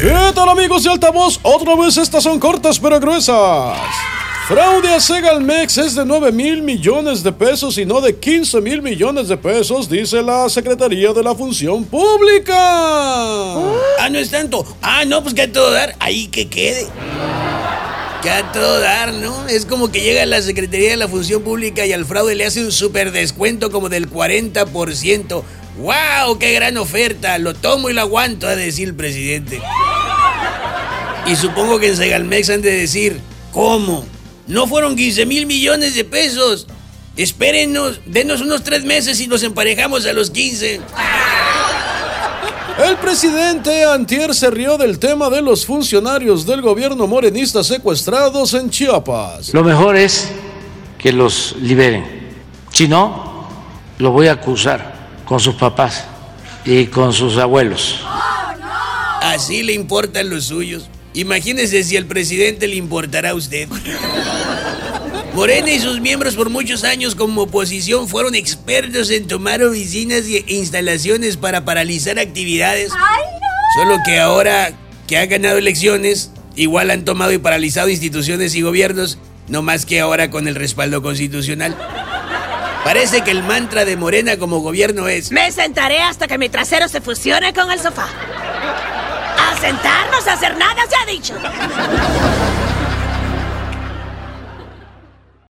¿Qué tal amigos de Altavoz? Otra vez estas son cortas pero gruesas. Fraude a Segalmex es de 9 mil millones de pesos y no de 15 mil millones de pesos, dice la Secretaría de la Función Pública. Ah, no es tanto. Ah, no, pues que a todo dar. Ahí que quede. Que a todo dar, ¿no? Es como que llega la Secretaría de la Función Pública y al fraude le hace un super descuento como del 40%. ¡Wow! ¡Qué gran oferta! Lo tomo y lo aguanto, a decir el presidente. Y supongo que en Segalmex han de decir, ¿cómo? No fueron 15 mil millones de pesos. Espérenos, denos unos tres meses y nos emparejamos a los 15. El presidente Antier se rió del tema de los funcionarios del gobierno morenista secuestrados en Chiapas. Lo mejor es que los liberen. Si no, lo voy a acusar con sus papás y con sus abuelos. Así le importan los suyos. Imagínese si al presidente le importará a usted. Morena y sus miembros por muchos años como oposición fueron expertos en tomar oficinas e instalaciones para paralizar actividades. Solo que ahora que han ganado elecciones, igual han tomado y paralizado instituciones y gobiernos, no más que ahora con el respaldo constitucional. Parece que el mantra de Morena como gobierno es... Me sentaré hasta que mi trasero se fusione con el sofá. Sentarnos a hacer nada se ha dicho.